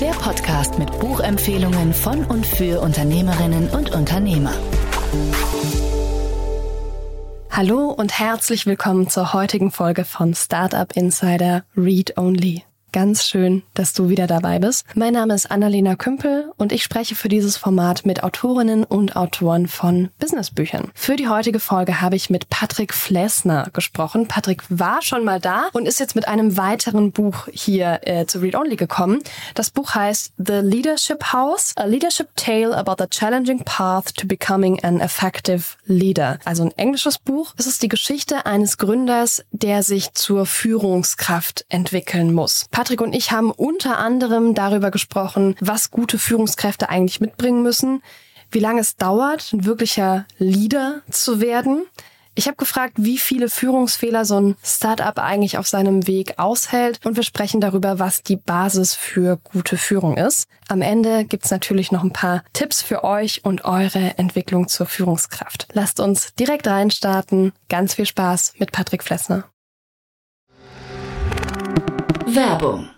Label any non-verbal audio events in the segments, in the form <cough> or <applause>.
Der Podcast mit Buchempfehlungen von und für Unternehmerinnen und Unternehmer. Hallo und herzlich willkommen zur heutigen Folge von Startup Insider Read Only. Ganz schön, dass du wieder dabei bist. Mein Name ist Annalena Kümpel und ich spreche für dieses Format mit Autorinnen und Autoren von Businessbüchern. Für die heutige Folge habe ich mit Patrick Flessner gesprochen. Patrick war schon mal da und ist jetzt mit einem weiteren Buch hier äh, zu Read Only gekommen. Das Buch heißt The Leadership House, a Leadership Tale about the Challenging Path to Becoming an Effective Leader. Also ein englisches Buch. Es ist die Geschichte eines Gründers, der sich zur Führungskraft entwickeln muss. Patrick und ich haben unter anderem darüber gesprochen, was gute Führungskräfte eigentlich mitbringen müssen, wie lange es dauert, ein wirklicher Leader zu werden. Ich habe gefragt, wie viele Führungsfehler so ein Startup eigentlich auf seinem Weg aushält und wir sprechen darüber, was die Basis für gute Führung ist. Am Ende gibt's natürlich noch ein paar Tipps für euch und eure Entwicklung zur Führungskraft. Lasst uns direkt reinstarten. Ganz viel Spaß mit Patrick Flessner. Werbung.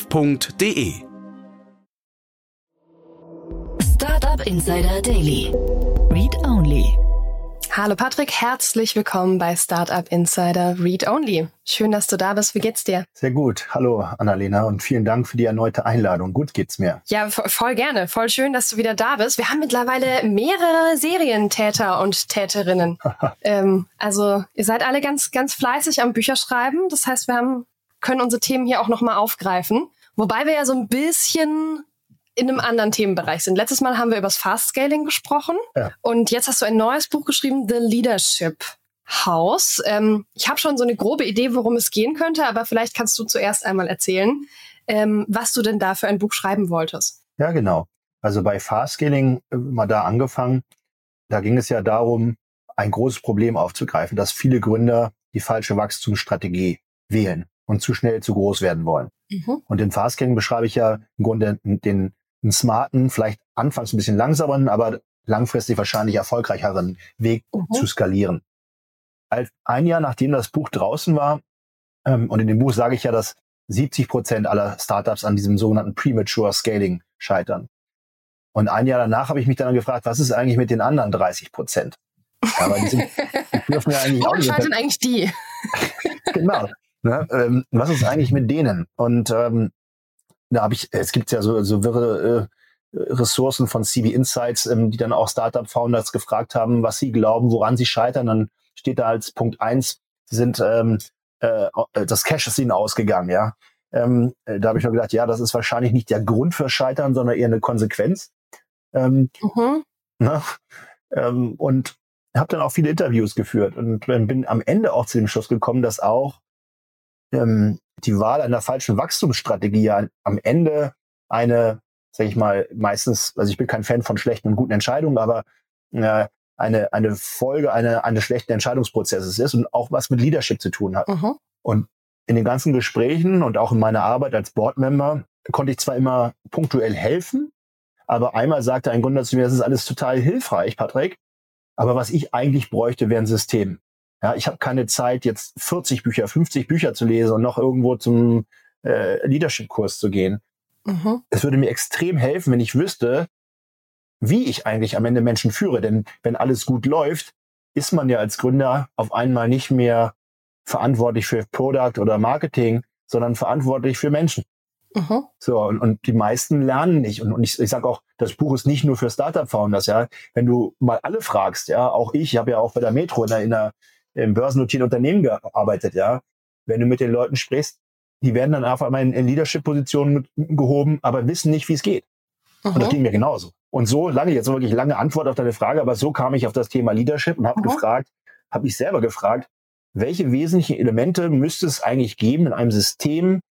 www.startup.de. Startup Insider Daily. Read Only. Hallo Patrick, herzlich willkommen bei Startup Insider Read Only. Schön, dass du da bist. Wie geht's dir? Sehr gut. Hallo Annalena und vielen Dank für die erneute Einladung. Gut geht's mir. Ja, voll gerne. Voll schön, dass du wieder da bist. Wir haben mittlerweile mehrere Serientäter und Täterinnen. <laughs> ähm, also ihr seid alle ganz, ganz fleißig am Bücherschreiben. Das heißt, wir haben können unsere Themen hier auch nochmal aufgreifen. Wobei wir ja so ein bisschen in einem anderen Themenbereich sind. Letztes Mal haben wir über das Fast Scaling gesprochen ja. und jetzt hast du ein neues Buch geschrieben, The Leadership House. Ähm, ich habe schon so eine grobe Idee, worum es gehen könnte, aber vielleicht kannst du zuerst einmal erzählen, ähm, was du denn da für ein Buch schreiben wolltest. Ja, genau. Also bei Fast Scaling äh, mal da angefangen. Da ging es ja darum, ein großes Problem aufzugreifen, dass viele Gründer die falsche Wachstumsstrategie wählen und zu schnell zu groß werden wollen. Mhm. Und in Fastscaling beschreibe ich ja im Grunde den, den smarten, vielleicht anfangs ein bisschen langsameren, aber langfristig wahrscheinlich erfolgreicheren Weg mhm. zu skalieren. Ein Jahr nachdem das Buch draußen war, ähm, und in dem Buch sage ich ja, dass 70 Prozent aller Startups an diesem sogenannten Premature Scaling scheitern. Und ein Jahr danach habe ich mich dann gefragt, was ist eigentlich mit den anderen 30 Prozent? Aber die, sind, die dürfen ja eigentlich <laughs> auch nicht. scheitern eigentlich die? <laughs> genau. Ne? Ähm, was ist eigentlich mit denen? Und ähm, da habe ich, es gibt ja so, so wirre äh, Ressourcen von CB Insights, ähm, die dann auch Startup-Founders gefragt haben, was sie glauben, woran sie scheitern. Dann steht da als Punkt eins, sie sind ähm, äh, das Cash ist ihnen ausgegangen, ja. Ähm, äh, da habe ich mir gedacht, ja, das ist wahrscheinlich nicht der Grund für Scheitern, sondern eher eine Konsequenz. Ähm, mhm. ne? ähm, und habe dann auch viele Interviews geführt und bin am Ende auch zu dem Schluss gekommen, dass auch ähm, die Wahl einer falschen Wachstumsstrategie ja am Ende eine, sag ich mal, meistens, also ich bin kein Fan von schlechten und guten Entscheidungen, aber äh, eine, eine Folge einer, eines schlechten Entscheidungsprozesses ist und auch was mit Leadership zu tun hat. Mhm. Und in den ganzen Gesprächen und auch in meiner Arbeit als Boardmember konnte ich zwar immer punktuell helfen, aber einmal sagte ein Gründer zu mir, das ist alles total hilfreich, Patrick, aber was ich eigentlich bräuchte, wäre ein System. Ja, ich habe keine Zeit, jetzt 40 Bücher, 50 Bücher zu lesen und noch irgendwo zum äh, Leadership-Kurs zu gehen. Mhm. Es würde mir extrem helfen, wenn ich wüsste, wie ich eigentlich am Ende Menschen führe. Denn wenn alles gut läuft, ist man ja als Gründer auf einmal nicht mehr verantwortlich für Product oder Marketing, sondern verantwortlich für Menschen. Mhm. So, und, und die meisten lernen nicht. Und, und ich, ich sage auch, das Buch ist nicht nur für Startup-Founders, ja. Wenn du mal alle fragst, ja, auch ich, ich habe ja auch bei der Metro in der, in der im börsennotierten Unternehmen gearbeitet, ja. Wenn du mit den Leuten sprichst, die werden dann einfach mal in, in Leadership-Positionen gehoben, aber wissen nicht, wie es geht. Mhm. Und das mhm. ging mir genauso. Und so lange, jetzt wirklich lange Antwort auf deine Frage, aber so kam ich auf das Thema Leadership und habe mhm. gefragt, habe ich selber gefragt, welche wesentlichen Elemente müsste es eigentlich geben in einem System,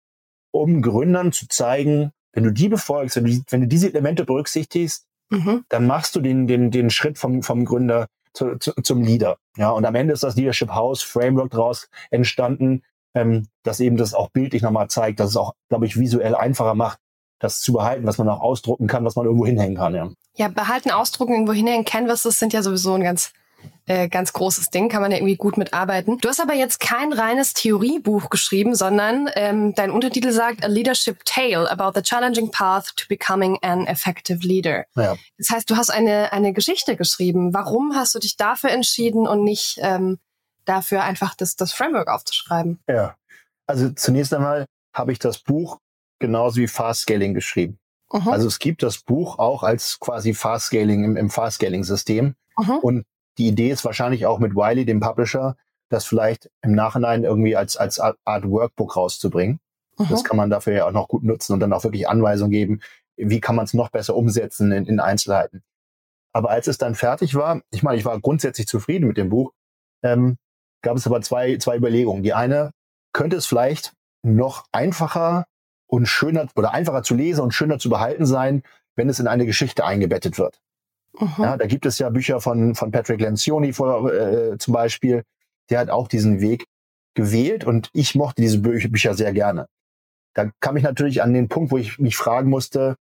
um Gründern zu zeigen, wenn du die befolgst, wenn du, wenn du diese Elemente berücksichtigst, mhm. dann machst du den, den, den Schritt vom, vom Gründer zu, zu, zum Leader. Ja, und am Ende ist das Leadership House Framework daraus entstanden, ähm, das eben das auch bildlich nochmal zeigt, dass es auch, glaube ich, visuell einfacher macht, das zu behalten, was man auch ausdrucken kann, was man irgendwo hinhängen kann. Ja, ja behalten, ausdrucken, irgendwo hinhängen. Canvases sind ja sowieso ein ganz äh, ganz großes Ding, kann man ja irgendwie gut mitarbeiten. Du hast aber jetzt kein reines Theoriebuch geschrieben, sondern ähm, dein Untertitel sagt A Leadership Tale about the challenging path to becoming an effective leader. Ja. Das heißt, du hast eine, eine Geschichte geschrieben. Warum hast du dich dafür entschieden und nicht ähm, dafür einfach das, das Framework aufzuschreiben? Ja, also zunächst einmal habe ich das Buch genauso wie Fast Scaling geschrieben. Mhm. Also es gibt das Buch auch als quasi Fast Scaling im, im Fast Scaling System. Mhm. Und die Idee ist wahrscheinlich auch mit Wiley, dem Publisher, das vielleicht im Nachhinein irgendwie als, als Art Workbook rauszubringen. Uh Das kann man dafür ja auch noch gut nutzen und dann auch wirklich Anweisungen geben, wie kann man es noch besser umsetzen in, in Einzelheiten. Aber als es dann fertig war, ich meine, ich war grundsätzlich zufrieden mit dem Buch, ähm, gab es aber zwei, zwei Überlegungen. Die eine, könnte es vielleicht noch einfacher und schöner oder einfacher zu lesen und schöner zu behalten sein, wenn es in eine Geschichte eingebettet wird. Ja, da gibt es ja Bücher von, von Patrick Lencioni vor, äh, zum Beispiel. Der hat auch diesen Weg gewählt und ich mochte diese Bü Bücher sehr gerne. Da kam ich natürlich an den Punkt, wo ich mich fragen musste,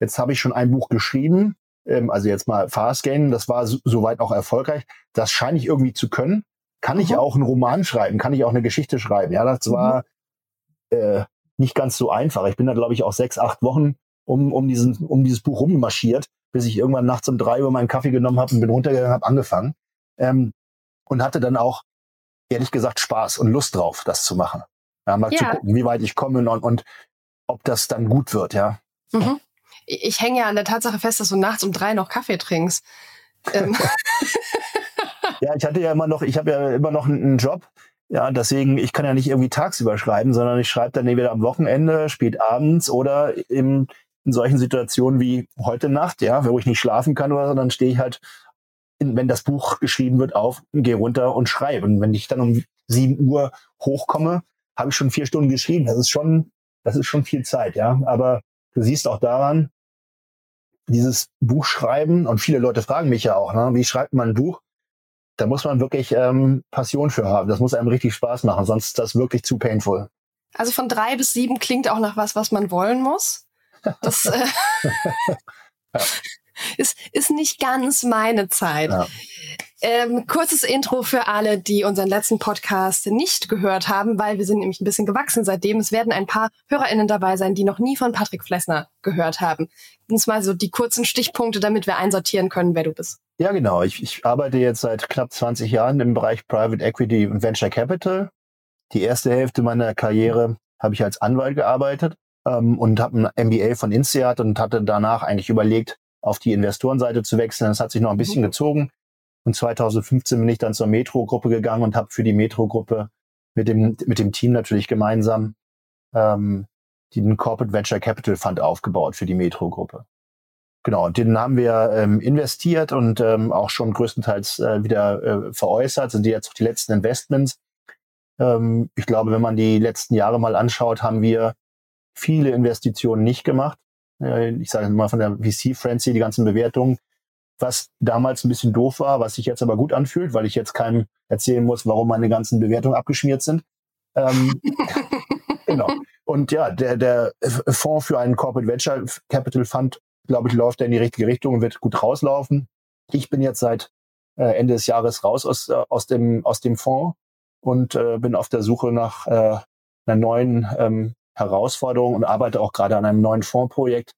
jetzt habe ich schon ein Buch geschrieben, ähm, also jetzt mal Fast Game, das war so, soweit auch erfolgreich. Das scheine ich irgendwie zu können. Kann mhm. ich auch einen Roman schreiben? Kann ich auch eine Geschichte schreiben? Ja, das war mhm. äh, nicht ganz so einfach. Ich bin da, glaube ich, auch sechs, acht Wochen um, um, diesen, um dieses Buch rummarschiert bis ich irgendwann nachts um drei Uhr meinen Kaffee genommen habe und bin runtergegangen, habe angefangen. Ähm, und hatte dann auch, ehrlich gesagt, Spaß und Lust drauf, das zu machen. Ja, mal ja. zu gucken, wie weit ich komme und, und ob das dann gut wird, ja. Mhm. Ich hänge ja an der Tatsache fest, dass du nachts um drei noch Kaffee trinkst. Ähm. <laughs> ja, ich hatte ja immer noch, ich habe ja immer noch einen Job. Ja, deswegen, ich kann ja nicht irgendwie tagsüber schreiben, sondern ich schreibe dann entweder am Wochenende, spät abends oder im, in solchen Situationen wie heute Nacht, ja, wo ich nicht schlafen kann oder so, dann stehe ich halt, in, wenn das Buch geschrieben wird, auf, gehe runter und schreibe. Und wenn ich dann um sieben Uhr hochkomme, habe ich schon vier Stunden geschrieben. Das ist schon, das ist schon viel Zeit, ja. Aber du siehst auch daran, dieses Buch schreiben, und viele Leute fragen mich ja auch, ne, wie schreibt man ein Buch? Da muss man wirklich ähm, Passion für haben. Das muss einem richtig Spaß machen, sonst ist das wirklich zu painful. Also von drei bis sieben klingt auch nach was, was man wollen muss. Das äh, <laughs> ja. ist, ist nicht ganz meine Zeit. Ja. Ähm, kurzes Intro für alle, die unseren letzten Podcast nicht gehört haben, weil wir sind nämlich ein bisschen gewachsen seitdem. Es werden ein paar HörerInnen dabei sein, die noch nie von Patrick Flessner gehört haben. Uns mal so die kurzen Stichpunkte, damit wir einsortieren können, wer du bist. Ja, genau. Ich, ich arbeite jetzt seit knapp 20 Jahren im Bereich Private Equity und Venture Capital. Die erste Hälfte meiner Karriere habe ich als Anwalt gearbeitet ähm, und habe ein MBA von INSEAD und hatte danach eigentlich überlegt, auf die Investorenseite zu wechseln. Das hat sich noch ein bisschen mhm. gezogen. Und 2015 bin ich dann zur Metro-Gruppe gegangen und habe für die Metro-Gruppe mit dem, mit dem Team natürlich gemeinsam ähm, den Corporate Venture Capital Fund aufgebaut für die Metro-Gruppe. Genau, und den haben wir ähm, investiert und ähm, auch schon größtenteils äh, wieder äh, veräußert, sind jetzt auch die letzten Investments. Ähm, ich glaube, wenn man die letzten Jahre mal anschaut, haben wir viele Investitionen nicht gemacht. Ich sage mal von der VC-Frenzy, die ganzen Bewertungen, was damals ein bisschen doof war, was sich jetzt aber gut anfühlt, weil ich jetzt keinem erzählen muss, warum meine ganzen Bewertungen abgeschmiert sind. Ähm, <laughs> genau. Und ja, der, der Fonds für einen Corporate Venture Capital Fund, glaube ich, läuft in die richtige Richtung und wird gut rauslaufen. Ich bin jetzt seit äh, Ende des Jahres raus aus, äh, aus, dem, aus dem Fonds und äh, bin auf der Suche nach äh, einer neuen ähm, Herausforderung und arbeite auch gerade an einem neuen Fondsprojekt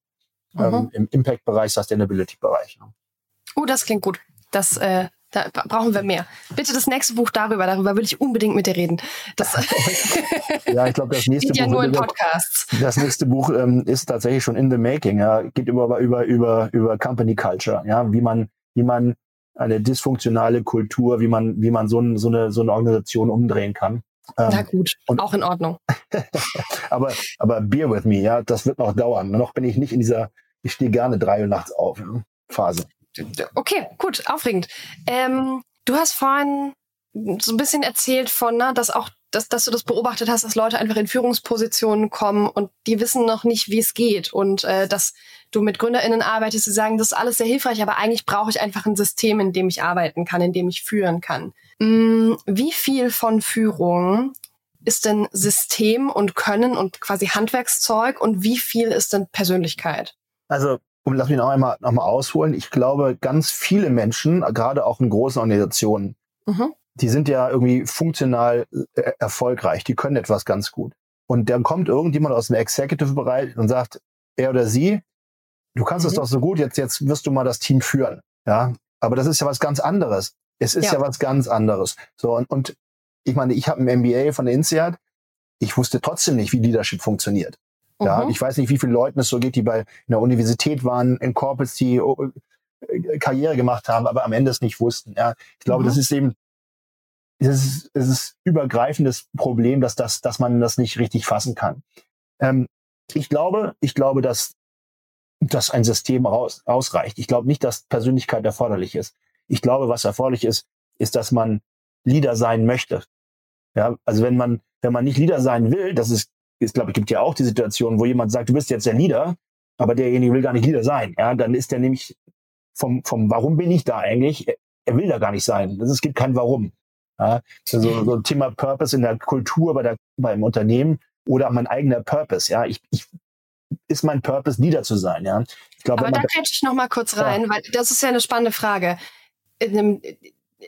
ähm, im Impact-Bereich, Sustainability-Bereich. Oh, das klingt gut. Das äh, Da brauchen wir mehr. Bitte das nächste Buch darüber, darüber will ich unbedingt mit dir reden. Das <laughs> <laughs> ja, ich glaube, das nächste ja Buch, nur in Podcasts. Das nächste Buch ähm, ist tatsächlich schon in the making. Ja, geht über über über über Company Culture. Ja, wie man wie man eine dysfunktionale Kultur, wie man wie man so, ein, so eine so eine Organisation umdrehen kann. Ähm, Na gut, auch in Ordnung. <laughs> aber aber bear with me, ja, das wird noch dauern. Noch bin ich nicht in dieser ich stehe gerne drei Uhr nachts auf ja, Phase. Okay, gut, aufregend. Ähm, du hast vorhin so ein bisschen erzählt von, ne, dass auch, dass, dass du das beobachtet hast, dass Leute einfach in Führungspositionen kommen und die wissen noch nicht, wie es geht und äh, dass du mit GründerInnen arbeitest, die sagen, das ist alles sehr hilfreich, aber eigentlich brauche ich einfach ein System, in dem ich arbeiten kann, in dem ich führen kann. Hm, wie viel von Führung ist denn System und Können und quasi Handwerkszeug und wie viel ist denn Persönlichkeit? Also und lass mich noch einmal, noch mal ausholen. Ich glaube, ganz viele Menschen, gerade auch in großen Organisationen, mhm. die sind ja irgendwie funktional äh, erfolgreich. Die können etwas ganz gut. Und dann kommt irgendjemand aus dem Executive-Bereich und sagt, er oder sie, du kannst es mhm. doch so gut, jetzt, jetzt wirst du mal das Team führen. Ja, aber das ist ja was ganz anderes. Es ist ja, ja was ganz anderes. So, und, und ich meine, ich habe ein MBA von der INSEAD. Ich wusste trotzdem nicht, wie Leadership funktioniert. Ja, mhm. ich weiß nicht, wie viele Leuten es so geht, die bei einer Universität waren, in Corporates, die äh, Karriere gemacht haben, aber am Ende es nicht wussten. Ja, ich glaube, mhm. das ist eben, es ist, es ist übergreifendes Problem, dass das, dass man das nicht richtig fassen kann. Ähm, ich glaube, ich glaube, dass, dass ein System raus, ausreicht. Ich glaube nicht, dass Persönlichkeit erforderlich ist. Ich glaube, was erforderlich ist, ist, dass man Leader sein möchte. Ja, also wenn man, wenn man nicht Leader sein will, das ist es glaube ich gibt ja auch die Situation, wo jemand sagt, du bist jetzt der Leader, aber derjenige will gar nicht Leader sein. Ja, dann ist der nämlich vom, vom Warum bin ich da eigentlich? Er, er will da gar nicht sein. Es gibt kein Warum. Ja, also so ein Thema Purpose in der Kultur bei der, beim Unternehmen oder mein eigener Purpose. Ja, ich, ich ist mein Purpose, Leader zu sein. Ja, ich glaube. Aber da kriege ich noch mal kurz rein, ja. weil das ist ja eine spannende Frage. Einem,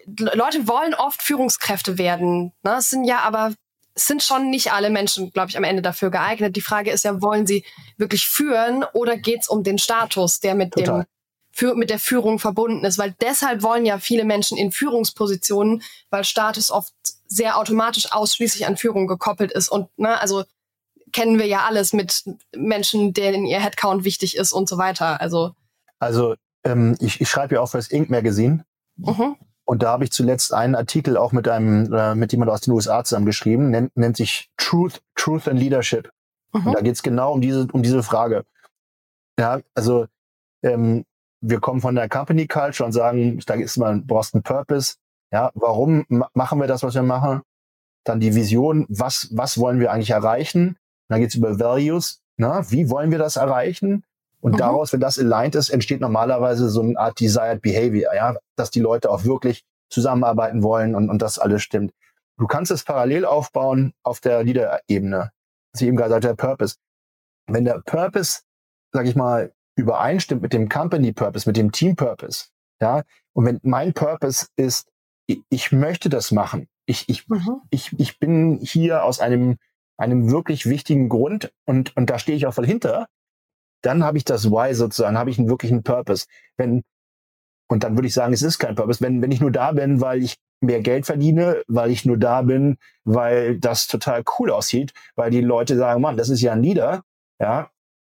Leute wollen oft Führungskräfte werden. Ne? Es sind ja aber sind schon nicht alle Menschen, glaube ich, am Ende dafür geeignet. Die Frage ist ja, wollen sie wirklich führen oder geht es um den Status, der mit Total. dem für, mit der Führung verbunden ist? Weil deshalb wollen ja viele Menschen in Führungspositionen, weil Status oft sehr automatisch ausschließlich an Führung gekoppelt ist. Und ne, also kennen wir ja alles mit Menschen, denen ihr Headcount wichtig ist und so weiter. Also, also ähm, ich, ich schreibe ja auch für das Inc. Magazine. Mhm. Und da habe ich zuletzt einen Artikel auch mit einem, äh, mit jemand aus den USA zusammengeschrieben, nennt, nennt sich Truth, Truth and Leadership. Mhm. Und da geht es genau um diese, um diese Frage. Ja, also ähm, wir kommen von der Company Culture und sagen, da ist man, brauchst einen Purpose. Ja, warum machen wir das, was wir machen? Dann die Vision, was, was wollen wir eigentlich erreichen? Und dann geht's über Values. Na, wie wollen wir das erreichen? Und mhm. daraus, wenn das aligned ist, entsteht normalerweise so eine Art Desired Behavior, ja, dass die Leute auch wirklich zusammenarbeiten wollen und, und das alles stimmt. Du kannst es parallel aufbauen auf der Leader-Ebene. Was ich eben gerade sagte, der Purpose. Wenn der Purpose, sag ich mal, übereinstimmt mit dem Company Purpose, mit dem Team Purpose, ja, und wenn mein Purpose ist, ich, ich möchte das machen. Ich, ich, mhm. ich, ich bin hier aus einem, einem wirklich wichtigen Grund und, und da stehe ich auch voll hinter, dann habe ich das Why sozusagen, habe ich einen wirklichen Purpose. Wenn, und dann würde ich sagen, es ist kein Purpose. Wenn, wenn ich nur da bin, weil ich mehr Geld verdiene, weil ich nur da bin, weil das total cool aussieht, weil die Leute sagen, Mann, das ist ja ein Leader, ja,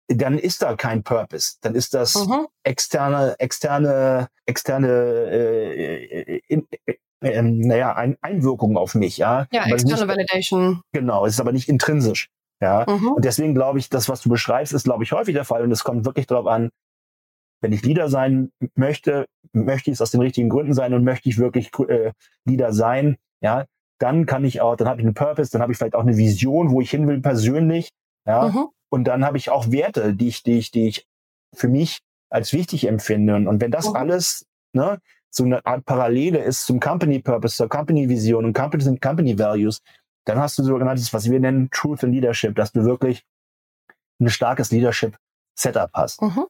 dann ist da kein Purpose. Dann ist das mhm. externe, externe, externe, äh, in, äh, äh, naja, ein, Einwirkung auf mich, ja. Ja, externe Validation. Genau, es ist aber nicht intrinsisch. Ja, mhm. und deswegen glaube ich, das, was du beschreibst, ist, glaube ich, häufig der Fall. Und es kommt wirklich darauf an, wenn ich Leader sein möchte, möchte ich es aus den richtigen Gründen sein und möchte ich wirklich äh, Leader sein, ja, dann kann ich auch, dann habe ich einen Purpose, dann habe ich vielleicht auch eine Vision, wo ich hin will persönlich, ja, mhm. und dann habe ich auch Werte, die ich, die ich, die ich für mich als wichtig empfinde. Und, wenn das mhm. alles, ne, so eine Art Parallele ist zum Company Purpose, zur Company Vision und Company, Company Values, dann hast du sogenanntes, was wir nennen Truth in Leadership, dass du wirklich ein starkes Leadership-Setup hast. Mhm.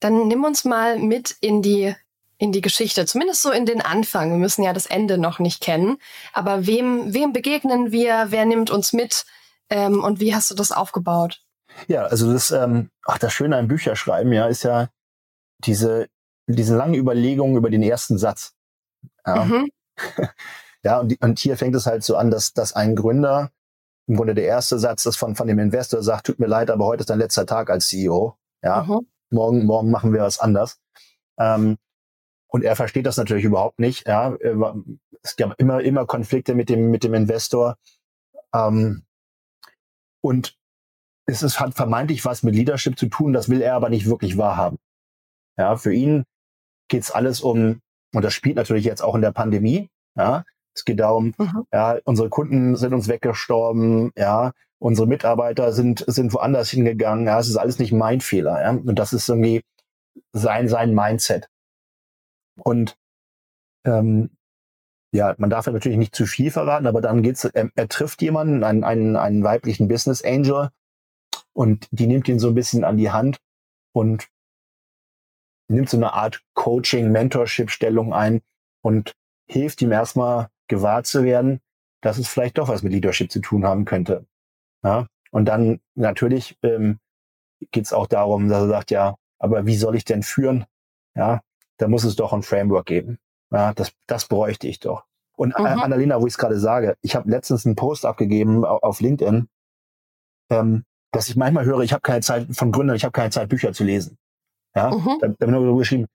Dann nimm uns mal mit in die in die Geschichte, zumindest so in den Anfang. Wir müssen ja das Ende noch nicht kennen. Aber wem, wem begegnen wir? Wer nimmt uns mit? Ähm, und wie hast du das aufgebaut? Ja, also das, ähm, ach, das Schöne am Bücherschreiben, ja, ist ja diese, diese lange Überlegung über den ersten Satz. Ja, mhm. <laughs> ja und, die, und hier fängt es halt so an, dass, dass ein Gründer, im Grunde der erste Satz ist von, von dem Investor, sagt, tut mir leid, aber heute ist dein letzter Tag als CEO. Ja, mhm. morgen, morgen machen wir was anders. Ähm, und er versteht das natürlich überhaupt nicht. Ja, es gab immer, immer Konflikte mit dem, mit dem Investor. Ähm, und es ist, hat vermeintlich was mit Leadership zu tun, das will er aber nicht wirklich wahrhaben. Ja, für ihn geht's alles um, und das spielt natürlich jetzt auch in der Pandemie, ja, es geht darum, mhm. ja, unsere Kunden sind uns weggestorben, ja, unsere Mitarbeiter sind, sind woanders hingegangen, ja, es ist alles nicht mein Fehler, ja, und das ist irgendwie sein, sein Mindset. Und ähm, ja, man darf ja natürlich nicht zu viel verraten, aber dann geht's, er, er trifft jemanden, einen, einen, einen weiblichen Business Angel, und die nimmt ihn so ein bisschen an die Hand und nimmt so eine Art Coaching, Mentorship-Stellung ein und hilft ihm erstmal gewahr zu werden, dass es vielleicht doch was mit Leadership zu tun haben könnte. Ja? Und dann natürlich ähm, geht es auch darum, dass er sagt, ja, aber wie soll ich denn führen? Ja, da muss es doch ein Framework geben. Ja, das, das bräuchte ich doch. Und mhm. Annalena, wo ich es gerade sage, ich habe letztens einen Post abgegeben auf LinkedIn, ähm, dass ich manchmal höre, ich habe keine Zeit von Gründern, ich habe keine Zeit, Bücher zu lesen. Ja, mhm. da, da habe ich geschrieben,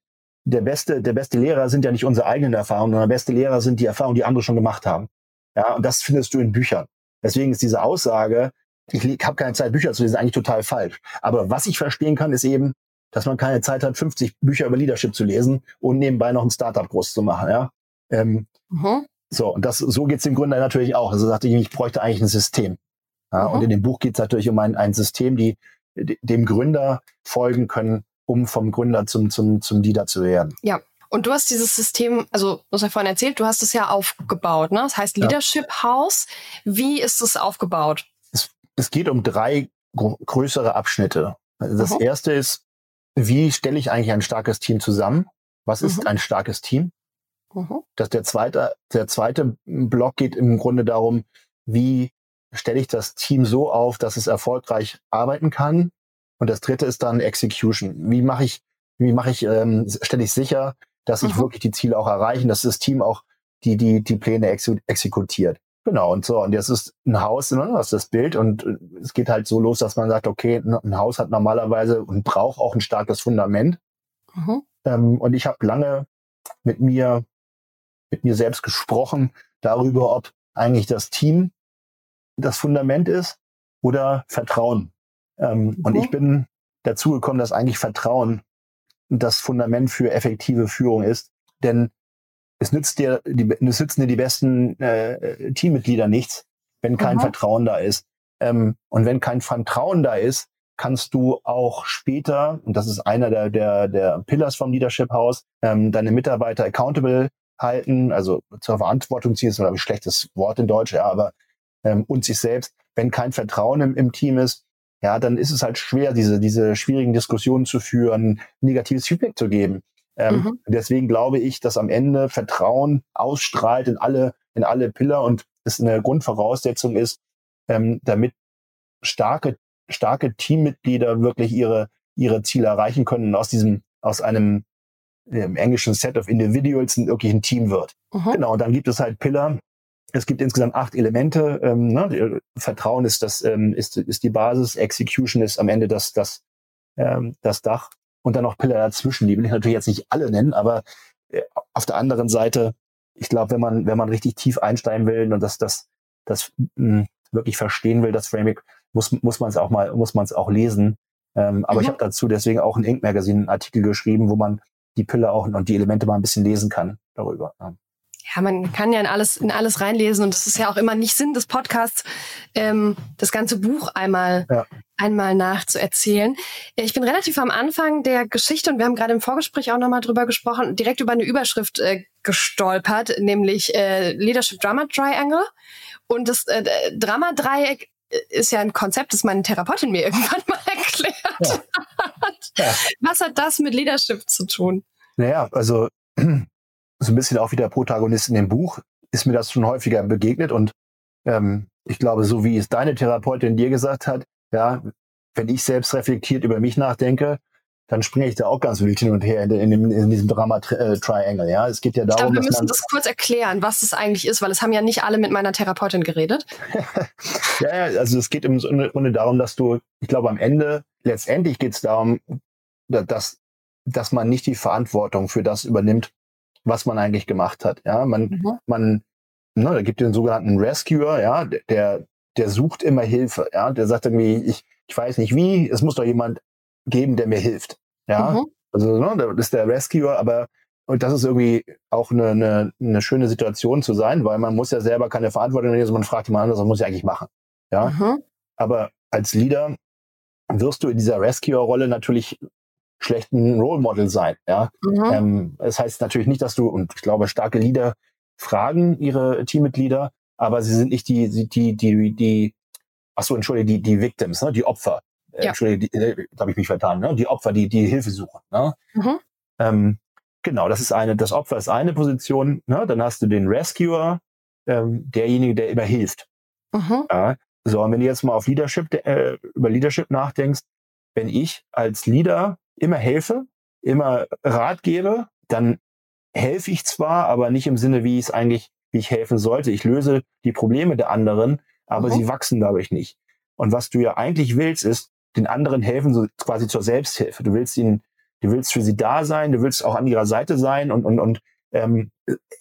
der beste, der beste Lehrer sind ja nicht unsere eigenen Erfahrungen, sondern der beste Lehrer sind die Erfahrungen, die andere schon gemacht haben. Ja, und das findest du in Büchern. Deswegen ist diese Aussage, ich habe keine Zeit, Bücher zu lesen, eigentlich total falsch. Aber was ich verstehen kann, ist eben, dass man keine Zeit hat, 50 Bücher über Leadership zu lesen und nebenbei noch ein Startup groß zu machen. Ja? Ähm, mhm. So, und das, so geht's dem Gründer natürlich auch. Also sagte ich, ich bräuchte eigentlich ein System. Ja? Mhm. Und in dem Buch geht's natürlich um ein, ein System, die dem Gründer folgen können, um vom Gründer zum, zum, zum Leader zu werden. Ja. Und du hast dieses System, also du hast ja vorhin erzählt, du hast es ja aufgebaut, ne? Das heißt Leadership ja. House. Wie ist es aufgebaut? Es, es geht um drei größere Abschnitte. Also das mhm. erste ist, wie stelle ich eigentlich ein starkes Team zusammen? Was ist mhm. ein starkes Team? Mhm. Das der zweite, der zweite Block geht im Grunde darum, wie stelle ich das Team so auf, dass es erfolgreich arbeiten kann? Und das dritte ist dann Execution. Wie mache ich, wie mache ich, ähm, stelle ich sicher, dass ich mhm. wirklich die Ziele auch erreichen, dass das Team auch die, die, die Pläne ex exekutiert. Genau, und so, und jetzt ist ein Haus, ne, das ist das Bild, und äh, es geht halt so los, dass man sagt, okay, ein Haus hat normalerweise und braucht auch ein starkes Fundament. Mhm. Ähm, und ich habe lange mit mir, mit mir selbst gesprochen darüber, ob eigentlich das Team das Fundament ist oder Vertrauen. Ähm, mhm. Und ich bin dazu gekommen, dass eigentlich Vertrauen das Fundament für effektive Führung ist. Denn es nützt dir, die, es nützen dir die besten äh, Teammitglieder nichts, wenn kein mhm. Vertrauen da ist. Ähm, und wenn kein Vertrauen da ist, kannst du auch später, und das ist einer der, der, der Pillars vom Leadership House, ähm, deine Mitarbeiter accountable halten, also zur Verantwortung ziehen, ist ein schlechtes Wort in Deutsch, ja, aber ähm, und sich selbst. Wenn kein Vertrauen im, im Team ist, ja, dann ist es halt schwer, diese, diese schwierigen Diskussionen zu führen, negatives Feedback zu geben. Ähm, mhm. Deswegen glaube ich, dass am Ende Vertrauen ausstrahlt in alle, in alle Pillar und es eine Grundvoraussetzung ist, ähm, damit starke, starke Teammitglieder wirklich ihre, ihre Ziele erreichen können und aus diesem, aus einem im englischen Set of Individuals wirklich ein Team wird. Mhm. Genau, und dann gibt es halt Pillar, es gibt insgesamt acht Elemente. Ähm, ne? Vertrauen ist das ähm, ist, ist die Basis, Execution ist am Ende das das ähm, das Dach und dann noch Pillar dazwischen. Die will ich natürlich jetzt nicht alle nennen, aber äh, auf der anderen Seite, ich glaube, wenn man wenn man richtig tief einsteigen will und das das das mh, hm, wirklich verstehen will, das Framework, muss muss man es auch mal muss man es auch lesen. Ähm, aber mhm. ich habe dazu deswegen auch ein Ink Magazine einen Artikel geschrieben, wo man die Pille auch und die Elemente mal ein bisschen lesen kann darüber. Ja ja, man kann ja in alles, in alles reinlesen und es ist ja auch immer nicht Sinn des Podcasts, ähm, das ganze Buch einmal, ja. einmal nachzuerzählen. Ich bin relativ am Anfang der Geschichte und wir haben gerade im Vorgespräch auch nochmal drüber gesprochen, direkt über eine Überschrift äh, gestolpert, nämlich äh, Leadership Drama Triangle. Und das äh, Drama Dreieck ist ja ein Konzept, das meine Therapeutin mir <laughs> irgendwann mal erklärt ja. hat. Ja. Was hat das mit Leadership zu tun? Naja, also so ein bisschen auch wie der Protagonist in dem Buch, ist mir das schon häufiger begegnet und ähm, ich glaube, so wie es deine Therapeutin dir gesagt hat, ja, wenn ich selbst reflektiert über mich nachdenke, dann springe ich da auch ganz wild hin und her in, in, in diesem Drama-Triangle. Ja, es geht ja darum, ich glaube, wir dass müssen das kurz erklären, was es eigentlich ist, weil es haben ja nicht alle mit meiner Therapeutin geredet. <laughs> ja, ja, also es geht im Grunde darum, dass du, ich glaube, am Ende, letztendlich geht es darum, dass, dass man nicht die Verantwortung für das übernimmt, was man eigentlich gemacht hat. Ja, man, mhm. man, ne, da gibt den sogenannten Rescuer, ja, der, der sucht immer Hilfe, ja, der sagt irgendwie, ich, ich weiß nicht wie, es muss doch jemand geben, der mir hilft. Ja, mhm. also ne, das ist der Rescuer, aber und das ist irgendwie auch eine, eine, eine schöne Situation zu sein, weil man muss ja selber keine Verantwortung nehmen, sondern man fragt jemand anderes, was muss ich eigentlich machen. Ja, mhm. aber als Leader wirst du in dieser Rescuer-Rolle natürlich schlechten Role Model sein. Ja, mhm. ähm, das heißt natürlich nicht, dass du und ich glaube starke Leader fragen ihre Teammitglieder, aber sie sind nicht die die die die, ach so entschuldige die die Victims, ne, die Opfer. Äh, ja. Entschuldige, die, äh, da habe ich mich vertan. Ne, die Opfer, die die Hilfe suchen. Ne? Mhm. Ähm, genau, das ist eine. Das Opfer ist eine Position. Ne? Dann hast du den Rescuer, ähm, derjenige, der immer hilft. Mhm. Ja, so, und wenn du jetzt mal auf Leadership, äh, über Leadership nachdenkst, wenn ich als Leader immer helfe, immer Rat gebe, dann helfe ich zwar, aber nicht im Sinne, wie ich es eigentlich, wie ich helfen sollte. Ich löse die Probleme der anderen, aber mhm. sie wachsen dadurch nicht. Und was du ja eigentlich willst, ist den anderen helfen, so quasi zur Selbsthilfe. Du willst ihnen, du willst für sie da sein, du willst auch an ihrer Seite sein und, und, und ähm,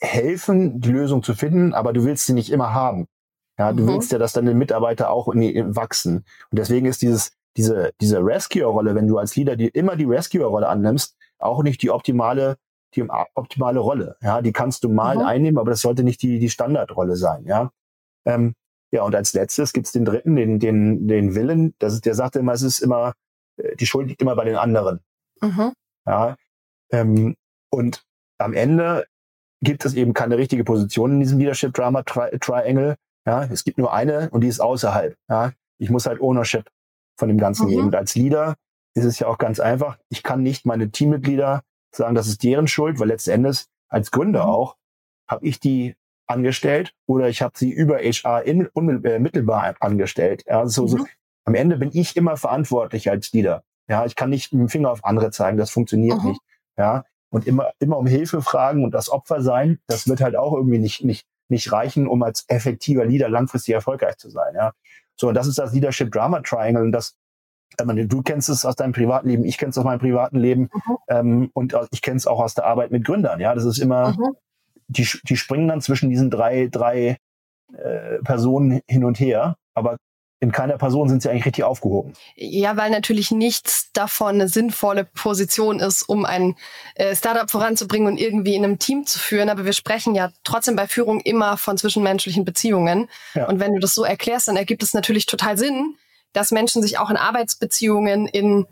helfen, die Lösung zu finden, aber du willst sie nicht immer haben. Ja, du mhm. willst ja, dass deine Mitarbeiter auch in, in, wachsen. Und deswegen ist dieses diese, diese Rescuer-Rolle, wenn du als Leader die, immer die Rescuer-Rolle annimmst, auch nicht die optimale, die optimale Rolle. Ja, die kannst du mal mhm. einnehmen, aber das sollte nicht die, die Standardrolle sein. Ja, ähm, ja, und als letztes gibt's den dritten, den, den, den Willen. Das ist, der sagt immer, es ist immer, äh, die Schuld liegt immer bei den anderen. Mhm. Ja, ähm, und am Ende gibt es eben keine richtige Position in diesem Leadership Drama Tri Triangle. Ja, es gibt nur eine und die ist außerhalb. Ja, ich muss halt Ownership von dem Ganzen mhm. geben. Und als Leader ist es ja auch ganz einfach. Ich kann nicht meine Teammitglieder sagen, das ist deren Schuld, weil letzten Endes als Gründer mhm. auch habe ich die angestellt oder ich habe sie über HR in, unmittelbar angestellt. Ja, so, mhm. so, am Ende bin ich immer verantwortlich als Leader. Ja, ich kann nicht mit dem Finger auf andere zeigen, das funktioniert mhm. nicht. Ja, und immer, immer um Hilfe fragen und das Opfer sein, das wird halt auch irgendwie nicht, nicht, nicht reichen, um als effektiver Leader langfristig erfolgreich zu sein. Ja, so, und das ist das Leadership Drama Triangle. Und das, ich meine, du kennst es aus deinem privaten Leben, ich kenne es aus meinem privaten Leben mhm. ähm, und ich kenne es auch aus der Arbeit mit Gründern. Ja, das ist immer, mhm. die, die springen dann zwischen diesen drei, drei äh, Personen hin und her, aber in keiner Person sind sie eigentlich richtig aufgehoben. Ja, weil natürlich nichts davon eine sinnvolle Position ist, um ein äh, Startup voranzubringen und irgendwie in einem Team zu führen. Aber wir sprechen ja trotzdem bei Führung immer von zwischenmenschlichen Beziehungen. Ja. Und wenn du das so erklärst, dann ergibt es natürlich total Sinn, dass Menschen sich auch in Arbeitsbeziehungen in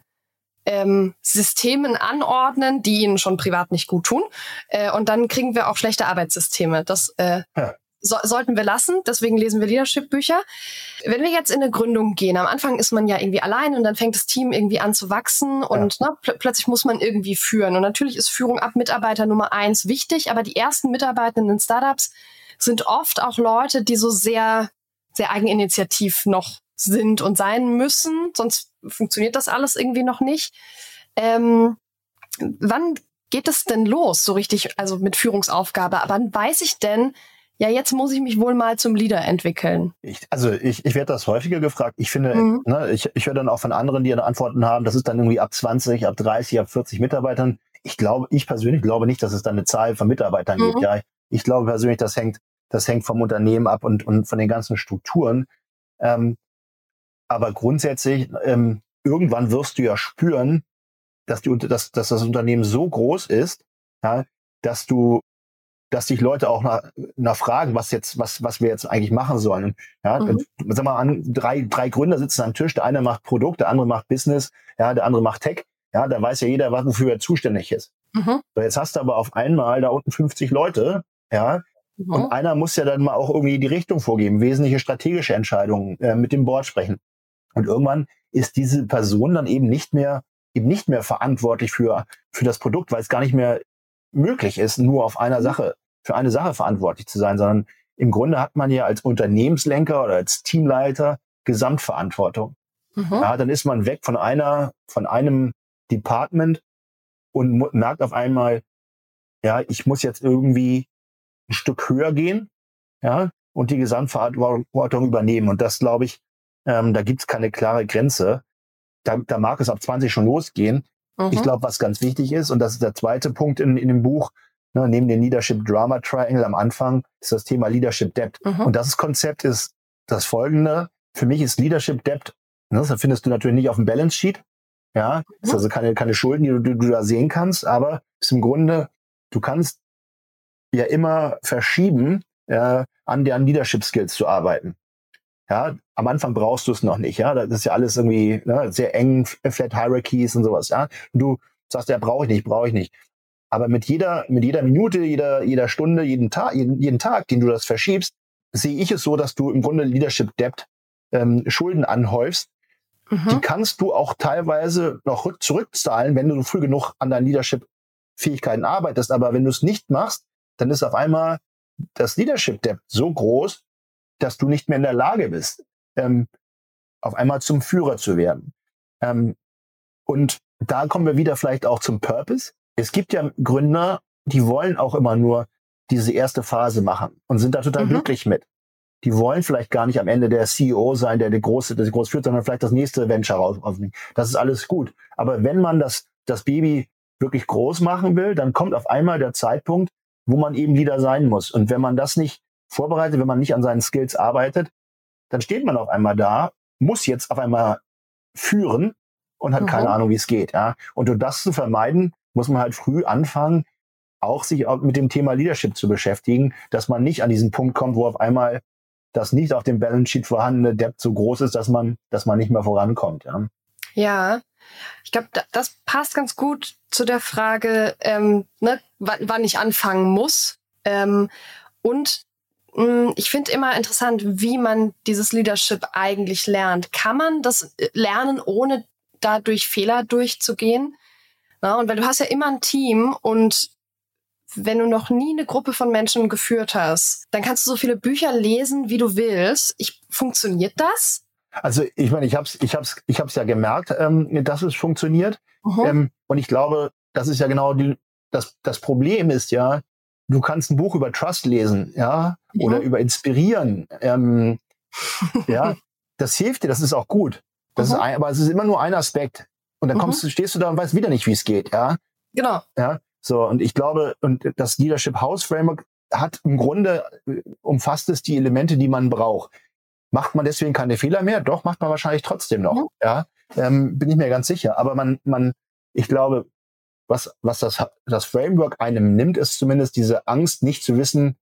ähm, Systemen anordnen, die ihnen schon privat nicht gut tun. Äh, und dann kriegen wir auch schlechte Arbeitssysteme. Das äh, ja so, sollten wir lassen. Deswegen lesen wir Leadership-Bücher. Wenn wir jetzt in eine Gründung gehen, am Anfang ist man ja irgendwie allein und dann fängt das Team irgendwie an zu wachsen und ja. ne, pl plötzlich muss man irgendwie führen. Und natürlich ist Führung ab Mitarbeiter Nummer eins wichtig, aber die ersten Mitarbeitenden in Startups sind oft auch Leute, die so sehr, sehr eigeninitiativ noch sind und sein müssen, sonst funktioniert das alles irgendwie noch nicht. Ähm, wann geht es denn los, so richtig, also mit Führungsaufgabe? Aber wann weiß ich denn, ja, jetzt muss ich mich wohl mal zum Leader entwickeln. Ich, also ich, ich werde das häufiger gefragt. Ich finde, mhm. ne, ich, ich höre dann auch von anderen, die eine Antworten haben, das ist dann irgendwie ab 20, ab 30, ab 40 Mitarbeitern. Ich glaube, ich persönlich glaube nicht, dass es da eine Zahl von Mitarbeitern mhm. gibt. Ja, ich glaube persönlich, das hängt, das hängt vom Unternehmen ab und, und von den ganzen Strukturen. Ähm, aber grundsätzlich, ähm, irgendwann wirst du ja spüren, dass, die, dass, dass das Unternehmen so groß ist, ja, dass du dass sich Leute auch nach, nach fragen, was jetzt, was, was wir jetzt eigentlich machen sollen. Ja, mhm. sag mal an, drei, drei Gründer sitzen am Tisch, der eine macht Produkt, der andere macht Business, ja, der andere macht Tech. Ja, da weiß ja jeder, wofür er zuständig ist. Mhm. So, jetzt hast du aber auf einmal da unten 50 Leute, ja, mhm. und einer muss ja dann mal auch irgendwie die Richtung vorgeben, wesentliche strategische Entscheidungen äh, mit dem Board sprechen. Und irgendwann ist diese Person dann eben nicht mehr eben nicht mehr verantwortlich für für das Produkt, weil es gar nicht mehr möglich ist, nur auf einer mhm. Sache für eine Sache verantwortlich zu sein, sondern im Grunde hat man ja als Unternehmenslenker oder als Teamleiter Gesamtverantwortung. Mhm. Ja, dann ist man weg von einer, von einem Department und merkt auf einmal, ja, ich muss jetzt irgendwie ein Stück höher gehen, ja, und die Gesamtverantwortung übernehmen. Und das glaube ich, ähm, da gibt es keine klare Grenze. Da, da mag es ab 20 schon losgehen. Mhm. Ich glaube, was ganz wichtig ist, und das ist der zweite Punkt in, in dem Buch, ne, neben dem Leadership Drama Triangle am Anfang, ist das Thema Leadership Debt. Mhm. Und das Konzept ist das folgende. Für mich ist Leadership Debt, ne, das findest du natürlich nicht auf dem Balance Sheet. Ja, mhm. ist also keine, keine Schulden, die du, die du da sehen kannst, aber ist im Grunde, du kannst ja immer verschieben, äh, an deren Leadership Skills zu arbeiten. Ja, am Anfang brauchst du es noch nicht. Ja, das ist ja alles irgendwie ne, sehr eng, Flat Hierarchies und sowas. Ja, und du sagst ja, brauche ich nicht, brauche ich nicht. Aber mit jeder, mit jeder Minute, jeder, jeder Stunde, jeden Tag, jeden, jeden Tag, den du das verschiebst, sehe ich es so, dass du im Grunde Leadership Debt ähm, Schulden anhäufst. Mhm. Die kannst du auch teilweise noch zurückzahlen, wenn du früh genug an deinen Leadership Fähigkeiten arbeitest. Aber wenn du es nicht machst, dann ist auf einmal das Leadership Debt so groß, dass du nicht mehr in der Lage bist, ähm, auf einmal zum Führer zu werden. Ähm, und da kommen wir wieder vielleicht auch zum Purpose. Es gibt ja Gründer, die wollen auch immer nur diese erste Phase machen und sind da total mhm. glücklich mit. Die wollen vielleicht gar nicht am Ende der CEO sein, der der große, der groß führt, sondern vielleicht das nächste Venture aufnehmen. Das ist alles gut. Aber wenn man das, das Baby wirklich groß machen will, dann kommt auf einmal der Zeitpunkt, wo man eben Leader sein muss. Und wenn man das nicht vorbereitet, wenn man nicht an seinen Skills arbeitet, dann steht man auf einmal da, muss jetzt auf einmal führen und hat mhm. keine Ahnung, wie es geht. Ja? Und um das zu vermeiden, muss man halt früh anfangen, auch sich auch mit dem Thema Leadership zu beschäftigen, dass man nicht an diesen Punkt kommt, wo auf einmal das nicht auf dem Balance Sheet vorhandene Debt so groß ist, dass man, dass man nicht mehr vorankommt. Ja, ja ich glaube, das passt ganz gut zu der Frage, ähm, ne, wann ich anfangen muss. Ähm, und ich finde immer interessant, wie man dieses Leadership eigentlich lernt. Kann man das äh, lernen, ohne dadurch Fehler durchzugehen? Na, und weil du hast ja immer ein Team und wenn du noch nie eine Gruppe von Menschen geführt hast, dann kannst du so viele Bücher lesen, wie du willst. Ich, funktioniert das? Also ich meine, ich habe es ich hab's, ich hab's ja gemerkt, ähm, dass es funktioniert. Mhm. Ähm, und ich glaube, das ist ja genau die, das, das Problem ist ja, du kannst ein Buch über Trust lesen, ja, oder über Inspirieren. Ähm, ja, <laughs> das hilft dir, das ist auch gut. Das mhm. ist ein, aber es ist immer nur ein Aspekt. Und dann kommst mhm. du, stehst du da und weißt wieder nicht, wie es geht, ja. Genau. Ja, so. Und ich glaube, und das Leadership House Framework hat im Grunde äh, umfasst es die Elemente, die man braucht. Macht man deswegen keine Fehler mehr? Doch, macht man wahrscheinlich trotzdem noch. Mhm. Ja, ähm, bin ich mir ganz sicher. Aber man, man, ich glaube, was, was das, das Framework einem nimmt, ist zumindest diese Angst, nicht zu wissen,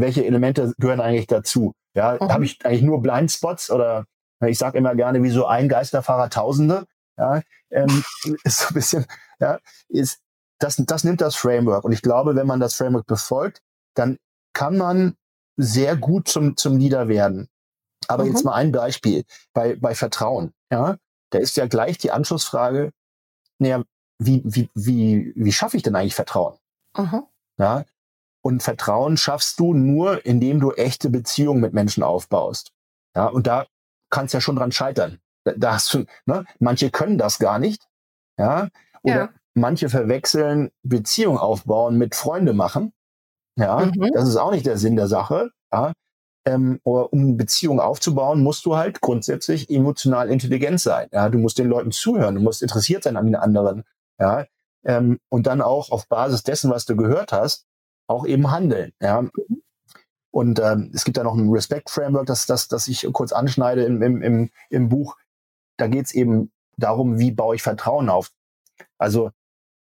welche Elemente gehören eigentlich dazu. Ja, mhm. habe ich eigentlich nur Blindspots oder ich sage immer gerne, wie so ein Geisterfahrer Tausende. Ja, ähm, <laughs> ist so ein bisschen, ja, ist, das, das nimmt das Framework. Und ich glaube, wenn man das Framework befolgt, dann kann man sehr gut zum, zum Leader werden. Aber mhm. jetzt mal ein Beispiel bei, bei Vertrauen. Ja, da ist ja gleich die Anschlussfrage, naja, wie, wie, wie, wie schaffe ich denn eigentlich Vertrauen? Mhm. Ja, und Vertrauen schaffst du nur, indem du echte Beziehungen mit Menschen aufbaust. Ja, und da kannst ja schon dran scheitern. Da, da hast du, ne? Manche können das gar nicht. Ja, oder ja. manche verwechseln Beziehung aufbauen mit Freunde machen. Ja, mhm. das ist auch nicht der Sinn der Sache. Ja, ähm, um Beziehungen aufzubauen, musst du halt grundsätzlich emotional intelligent sein. Ja, du musst den Leuten zuhören, du musst interessiert sein an den anderen. Ja, ähm, und dann auch auf Basis dessen, was du gehört hast, auch eben handeln. Ja. Und ähm, es gibt da noch ein Respect-Framework, das, das, das ich kurz anschneide im, im, im, im Buch. Da geht es eben darum, wie baue ich Vertrauen auf. Also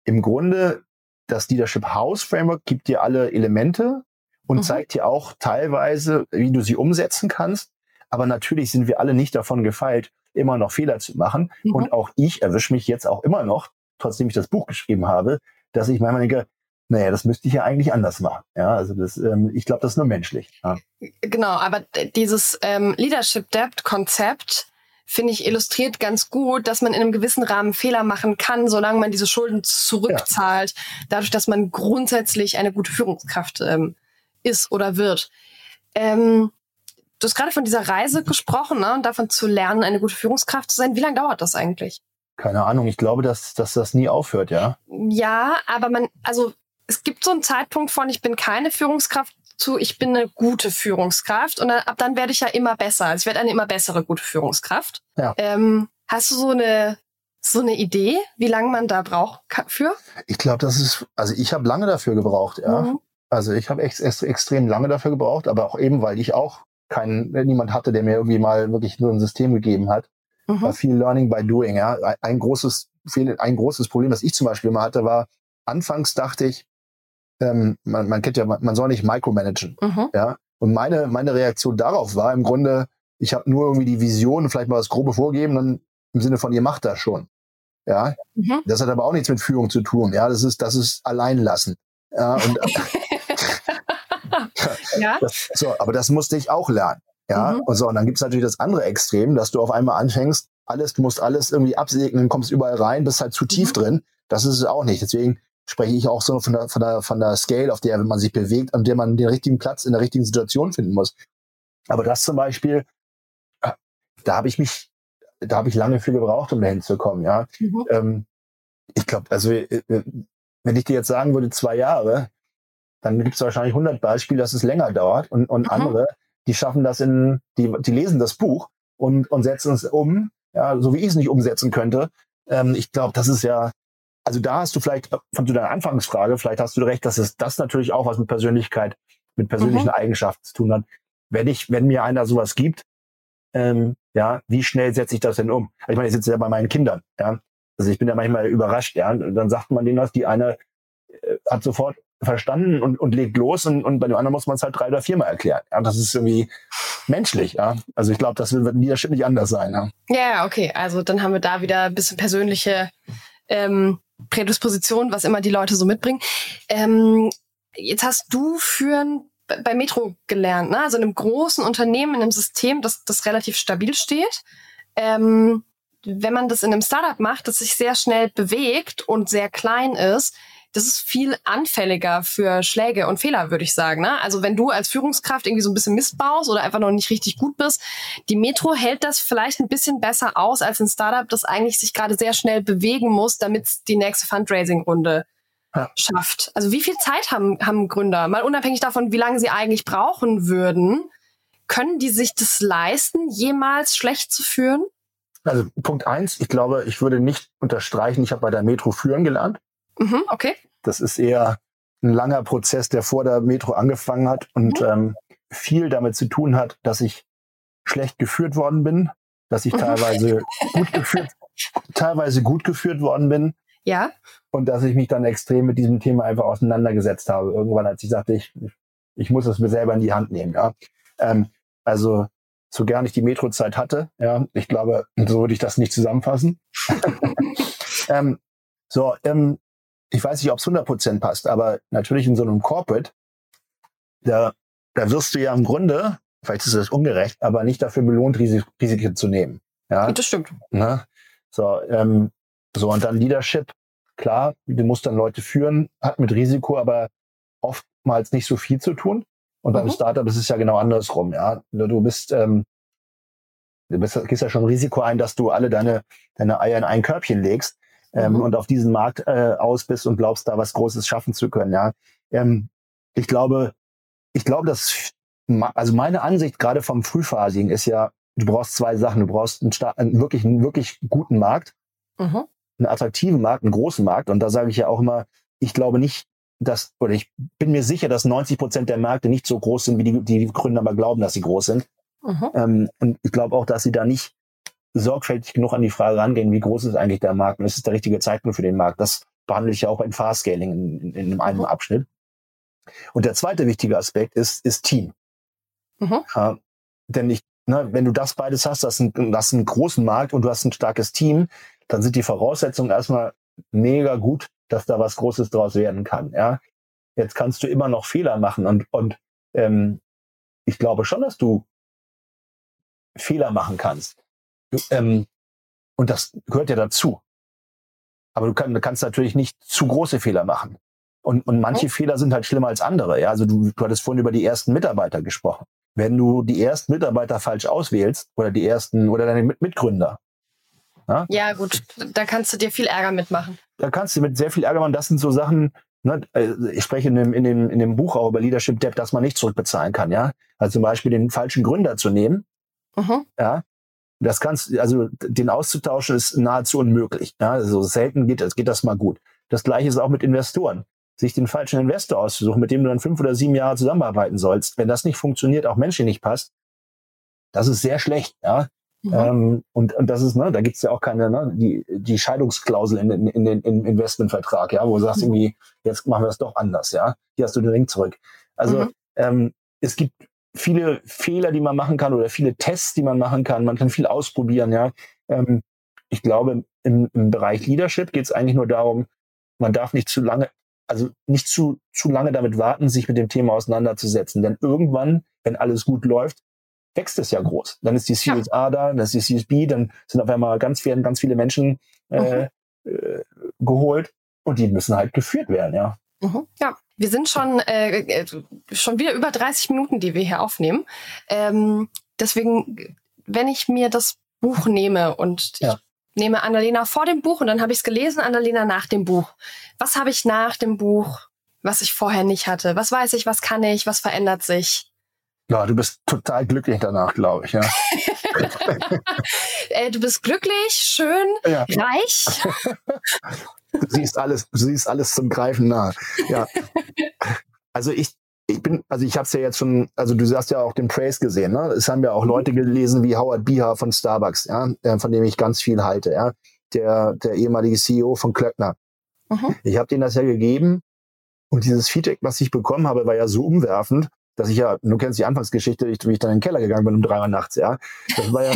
im Grunde, das Leadership House Framework gibt dir alle Elemente, und mhm. zeigt dir auch teilweise, wie du sie umsetzen kannst. Aber natürlich sind wir alle nicht davon gefeilt, immer noch Fehler zu machen. Mhm. Und auch ich erwische mich jetzt auch immer noch, trotzdem ich das Buch geschrieben habe, dass ich manchmal denke, naja, das müsste ich ja eigentlich anders machen. Ja, also das, ähm, ich glaube, das ist nur menschlich. Ja. Genau, aber dieses ähm, Leadership Debt Konzept finde ich illustriert ganz gut, dass man in einem gewissen Rahmen Fehler machen kann, solange man diese Schulden zurückzahlt, ja. dadurch, dass man grundsätzlich eine gute Führungskraft ähm, ist oder wird. Ähm, du hast gerade von dieser Reise gesprochen ne, und davon zu lernen, eine gute Führungskraft zu sein. Wie lange dauert das eigentlich? Keine Ahnung, ich glaube, dass, dass das nie aufhört, ja. Ja, aber man, also es gibt so einen Zeitpunkt von, ich bin keine Führungskraft zu, ich bin eine gute Führungskraft und dann, ab dann werde ich ja immer besser. Also ich werde eine immer bessere gute Führungskraft. Ja. Ähm, hast du so eine so eine Idee, wie lange man da braucht für? Ich glaube, das ist, also ich habe lange dafür gebraucht, ja. Mhm. Also ich habe ex, ex, extrem lange dafür gebraucht, aber auch eben, weil ich auch keinen, niemand hatte, der mir irgendwie mal wirklich nur ein System gegeben hat. Mhm. War viel Learning by Doing, ja. Ein großes, ein großes Problem, das ich zum Beispiel mal hatte, war, anfangs dachte ich, ähm, man, man kennt ja, man, soll nicht micromanagen. Mhm. Ja. Und meine, meine Reaktion darauf war im Grunde, ich habe nur irgendwie die Vision, vielleicht mal das Grobe vorgeben, dann im Sinne von, ihr macht das schon. Ja. Mhm. Das hat aber auch nichts mit Führung zu tun. Ja, das ist, das ist alleinlassen. Ja, und, <laughs> <laughs> ja. Das, so, aber das musste ich auch lernen. Ja, mhm. und so, und dann gibt's natürlich das andere Extrem, dass du auf einmal anfängst, alles, du musst alles irgendwie absegnen, kommst überall rein, bist halt zu tief mhm. drin. Das ist es auch nicht. Deswegen spreche ich auch so von der, von der, von der Scale, auf der man sich bewegt, an der man den richtigen Platz in der richtigen Situation finden muss. Aber das zum Beispiel, äh, da habe ich mich, da habe ich lange für gebraucht, um dahin zu kommen, ja. Mhm. Ähm, ich glaube, also äh, äh, wenn ich dir jetzt sagen würde, zwei Jahre, dann gibt es wahrscheinlich 100 Beispiele, dass es länger dauert und, und mhm. andere, die schaffen das in, die, die lesen das Buch und, und setzen es um, ja, so wie ich es nicht umsetzen könnte. Ähm, ich glaube, das ist ja, also da hast du vielleicht von zu deiner Anfangsfrage, vielleicht hast du recht, dass es das natürlich auch was mit Persönlichkeit, mit persönlichen mhm. Eigenschaften zu tun hat. Wenn ich, wenn mir einer sowas gibt, ähm, ja, wie schnell setze ich das denn um? Also ich meine, ich sitze ja bei meinen Kindern, ja. Also ich bin ja manchmal überrascht, ja. Und dann sagt man denen was, die eine äh, hat sofort verstanden und, und legt los und, und bei dem anderen muss man es halt drei oder viermal erklären. Ja, das ist irgendwie menschlich, ja. Also ich glaube, das wird nicht anders sein. Ja. ja, okay. Also dann haben wir da wieder ein bisschen persönliche ähm, Prädisposition, was immer die Leute so mitbringen. Ähm, jetzt hast du führen bei Metro gelernt, ne? also in einem großen Unternehmen, in einem System, das, das relativ stabil steht. Ähm, wenn man das in einem Startup macht, das sich sehr schnell bewegt und sehr klein ist, das ist viel anfälliger für Schläge und Fehler, würde ich sagen. Ne? Also wenn du als Führungskraft irgendwie so ein bisschen Mist baust oder einfach noch nicht richtig gut bist, die Metro hält das vielleicht ein bisschen besser aus als ein Startup, das eigentlich sich gerade sehr schnell bewegen muss, damit es die nächste Fundraising-Runde ja. schafft. Also wie viel Zeit haben, haben Gründer? Mal unabhängig davon, wie lange sie eigentlich brauchen würden, können die sich das leisten, jemals schlecht zu führen? Also Punkt eins, ich glaube, ich würde nicht unterstreichen, ich habe bei der Metro führen gelernt. Mhm, okay. Das ist eher ein langer Prozess, der vor der Metro angefangen hat und mhm. ähm, viel damit zu tun hat, dass ich schlecht geführt worden bin, dass ich mhm. teilweise gut geführt, teilweise gut geführt worden bin. Ja. Und dass ich mich dann extrem mit diesem Thema einfach auseinandergesetzt habe. Irgendwann, als ich sagte, ich, ich muss es mir selber in die Hand nehmen. Ja. Ähm, also so gern ich die Metrozeit hatte, ja, ich glaube, so würde ich das nicht zusammenfassen. <laughs> ähm, so, ähm, ich weiß nicht, ob es 100% passt, aber natürlich in so einem Corporate, da, da wirst du ja im Grunde, vielleicht ist das ungerecht, aber nicht dafür belohnt, Risik Risiken zu nehmen. Ja, das stimmt. Ne? So, ähm, so, und dann Leadership, klar, du musst dann Leute führen, hat mit Risiko aber oftmals nicht so viel zu tun. Und beim mhm. Startup ist es ja genau andersrum, ja. Du bist, ähm, du bist, gehst ja schon Risiko ein, dass du alle deine, deine Eier in ein Körbchen legst ähm, mhm. und auf diesen Markt äh, aus bist und glaubst, da was Großes schaffen zu können. Ja, ähm, ich glaube, ich glaube, dass also meine Ansicht gerade vom Frühphasigen ist ja, du brauchst zwei Sachen. Du brauchst einen, einen wirklich, einen wirklich guten Markt, mhm. einen attraktiven Markt, einen großen Markt. Und da sage ich ja auch immer, ich glaube nicht, dass, oder ich bin mir sicher, dass 90 Prozent der Märkte nicht so groß sind, wie die, die Gründer aber glauben, dass sie groß sind. Mhm. Ähm, und ich glaube auch, dass sie da nicht sorgfältig genug an die Frage rangehen, wie groß ist eigentlich der Markt und ist es der richtige Zeitpunkt für den Markt. Das behandle ich ja auch in Fast-Scaling in, in, in einem mhm. Abschnitt. Und der zweite wichtige Aspekt ist, ist Team. Mhm. Äh, denn ich, ne, wenn du das beides hast, das ist, ein, das ist einen großen Markt und du hast ein starkes Team, dann sind die Voraussetzungen erstmal mega gut, dass da was Großes draus werden kann. Ja, jetzt kannst du immer noch Fehler machen und und ähm, ich glaube schon, dass du Fehler machen kannst. Ähm, und das gehört ja dazu. Aber du, kann, du kannst natürlich nicht zu große Fehler machen. Und, und manche mhm. Fehler sind halt schlimmer als andere. Ja, also du, du hattest vorhin über die ersten Mitarbeiter gesprochen. Wenn du die ersten Mitarbeiter falsch auswählst oder die ersten oder deine Mit Mitgründer, Ja? ja, gut, da kannst du dir viel Ärger mitmachen. Da kannst du mit sehr viel Ärger machen. Das sind so Sachen, ne, äh, ich spreche in dem, in, dem, in dem Buch auch über Leadership Debt, dass man nicht zurückbezahlen kann, ja. Also zum Beispiel den falschen Gründer zu nehmen, mhm. ja, das kannst, also den auszutauschen ist nahezu unmöglich. Ja? Also selten geht das, geht das mal gut. Das gleiche ist auch mit Investoren. Sich den falschen Investor auszusuchen, mit dem du dann fünf oder sieben Jahre zusammenarbeiten sollst. Wenn das nicht funktioniert, auch menschlich nicht passt, das ist sehr schlecht. Ja? Mhm. Ähm, und, und das ist, ne, da gibt's ja auch keine, ne, die, die Scheidungsklausel in, in, in den im Investmentvertrag, ja, wo du sagst, mhm. irgendwie, jetzt machen wir das doch anders, ja. Hier hast du den Ring zurück. Also mhm. ähm, es gibt viele Fehler, die man machen kann oder viele Tests, die man machen kann. Man kann viel ausprobieren, ja. Ähm, ich glaube, im, im Bereich Leadership geht es eigentlich nur darum, man darf nicht zu lange, also nicht zu, zu lange damit warten, sich mit dem Thema auseinanderzusetzen. Denn irgendwann, wenn alles gut läuft, wächst es ja groß. Dann ist die Series ja. A da, dann ist die Series B, dann sind auf einmal ganz, werden ganz viele Menschen äh, mhm. äh, geholt und die müssen halt geführt werden, ja. Mhm. Ja, wir sind schon, äh, äh, schon wieder über 30 Minuten, die wir hier aufnehmen. Ähm, deswegen, wenn ich mir das Buch nehme und ja. ich nehme Annalena vor dem Buch und dann habe ich es gelesen, Annalena nach dem Buch. Was habe ich nach dem Buch, was ich vorher nicht hatte? Was weiß ich, was kann ich, was verändert sich? Ja, du bist total glücklich danach, glaube ich, ja. <laughs> äh, du bist glücklich, schön, ja. reich. <laughs> du siehst alles, du siehst alles zum Greifen nah. Ja. Also ich, ich bin, also ich habe es ja jetzt schon, also du hast ja auch den Praise gesehen, ne? Es haben ja auch Leute gelesen wie Howard Biha von Starbucks, ja, äh, von dem ich ganz viel halte, ja, der der ehemalige CEO von Klöckner. Mhm. Ich habe denen das ja gegeben und dieses Feedback, was ich bekommen habe, war ja so umwerfend, dass ich ja, du kennst die Anfangsgeschichte, wie ich dann in den Keller gegangen bin um drei Uhr nachts, ja. Das war ja,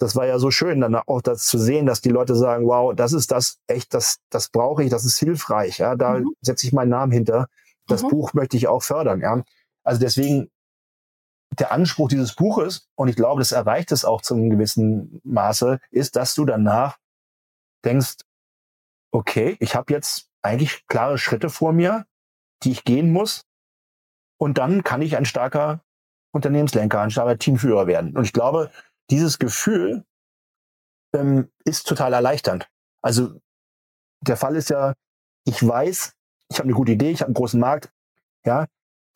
das war ja so schön, dann auch das zu sehen, dass die Leute sagen, wow, das ist das echt, das, das brauche ich, das ist hilfreich, ja, da mhm. setze ich meinen Namen hinter. Das mhm. Buch möchte ich auch fördern, ja. Also deswegen der Anspruch dieses Buches, und ich glaube, das erreicht es auch zu einem gewissen Maße, ist, dass du danach denkst, okay, ich habe jetzt eigentlich klare Schritte vor mir, die ich gehen muss, und dann kann ich ein starker Unternehmenslenker, ein starker Teamführer werden. Und ich glaube, dieses Gefühl ähm, ist total erleichternd. Also der Fall ist ja, ich weiß, ich habe eine gute Idee, ich habe einen großen Markt, ja,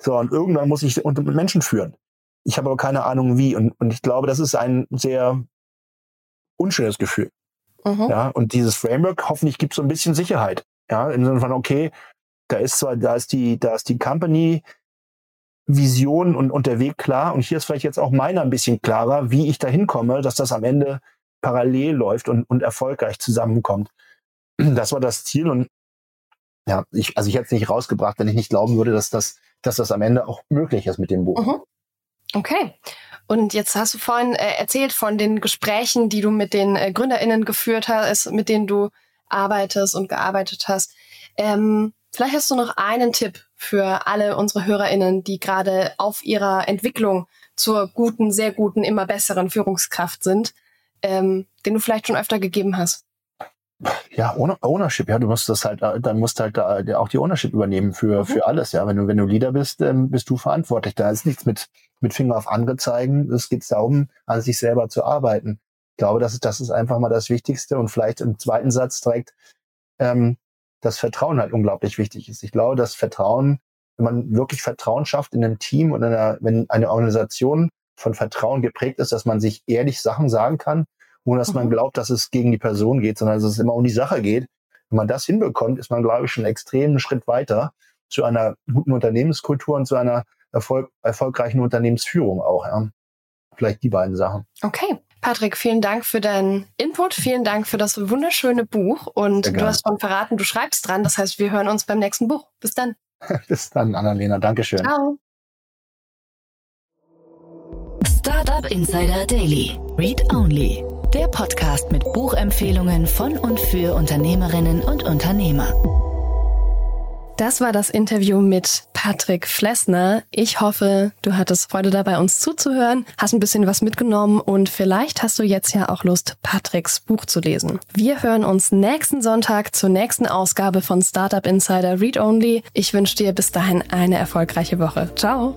so und irgendwann muss ich unter Menschen führen. Ich habe aber keine Ahnung wie und, und ich glaube, das ist ein sehr unschönes Gefühl. Mhm. Ja, und dieses Framework hoffentlich gibt so ein bisschen Sicherheit. Ja, im Sinne von, okay, da ist zwar, da ist die, da ist die Company, Vision und, und der Weg klar. Und hier ist vielleicht jetzt auch meiner ein bisschen klarer, wie ich da hinkomme, dass das am Ende parallel läuft und, und erfolgreich zusammenkommt. Das war das Ziel und ja, ich, also ich hätte es nicht rausgebracht, wenn ich nicht glauben würde, dass das, dass das am Ende auch möglich ist mit dem Buch. Mhm. Okay. Und jetzt hast du vorhin äh, erzählt von den Gesprächen, die du mit den äh, GründerInnen geführt hast, mit denen du arbeitest und gearbeitet hast. Ähm, vielleicht hast du noch einen Tipp für alle unsere HörerInnen, die gerade auf ihrer Entwicklung zur guten, sehr guten, immer besseren Führungskraft sind, ähm, den du vielleicht schon öfter gegeben hast? Ja, Ownership, ja, du musst das halt, dann musst halt da auch die Ownership übernehmen für, mhm. für alles, ja. Wenn du, wenn du Leader bist, ähm, bist du verantwortlich. Da ist nichts mit, mit Finger auf andere zeigen. Es geht darum, an sich selber zu arbeiten. Ich glaube, das ist, das ist einfach mal das Wichtigste und vielleicht im zweiten Satz direkt, ähm, das Vertrauen halt unglaublich wichtig ist. Ich glaube, dass Vertrauen, wenn man wirklich Vertrauen schafft in einem Team und einer, wenn eine Organisation von Vertrauen geprägt ist, dass man sich ehrlich Sachen sagen kann, ohne dass mhm. man glaubt, dass es gegen die Person geht, sondern dass es immer um die Sache geht. Wenn man das hinbekommt, ist man, glaube ich, schon einen extremen Schritt weiter zu einer guten Unternehmenskultur und zu einer Erfolg erfolgreichen Unternehmensführung auch. Ja. Vielleicht die beiden Sachen. Okay. Patrick, vielen Dank für deinen Input, vielen Dank für das wunderschöne Buch und du hast schon verraten, du schreibst dran. Das heißt, wir hören uns beim nächsten Buch. Bis dann. <laughs> Bis dann, Annalena. Dankeschön. Ciao. Startup Insider Daily. Read Only. Der Podcast mit Buchempfehlungen von und für Unternehmerinnen und Unternehmer. Das war das Interview mit Patrick Flessner. Ich hoffe, du hattest Freude dabei, uns zuzuhören, hast ein bisschen was mitgenommen und vielleicht hast du jetzt ja auch Lust, Patricks Buch zu lesen. Wir hören uns nächsten Sonntag zur nächsten Ausgabe von Startup Insider Read Only. Ich wünsche dir bis dahin eine erfolgreiche Woche. Ciao!